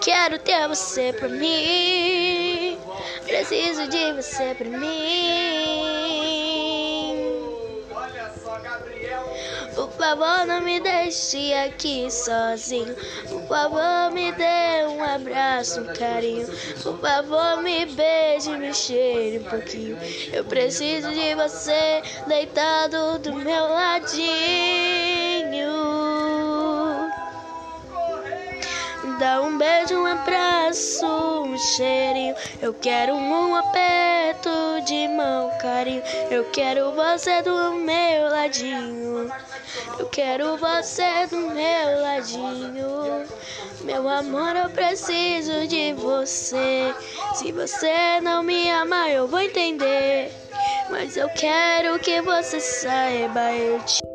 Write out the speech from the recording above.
Quero ter você pra mim. Preciso de você pra mim. Por favor, não me deixe aqui sozinho. Por favor, me dê um abraço, um carinho. Por favor, me beije, me cheire um pouquinho. Eu preciso de você deitado do meu ladinho. Um beijo, um abraço, um cheirinho. Eu quero um aperto de mão, carinho. Eu quero você do meu ladinho. Eu quero você do meu ladinho. Meu amor, eu preciso de você. Se você não me ama, eu vou entender. Mas eu quero que você saiba, eu te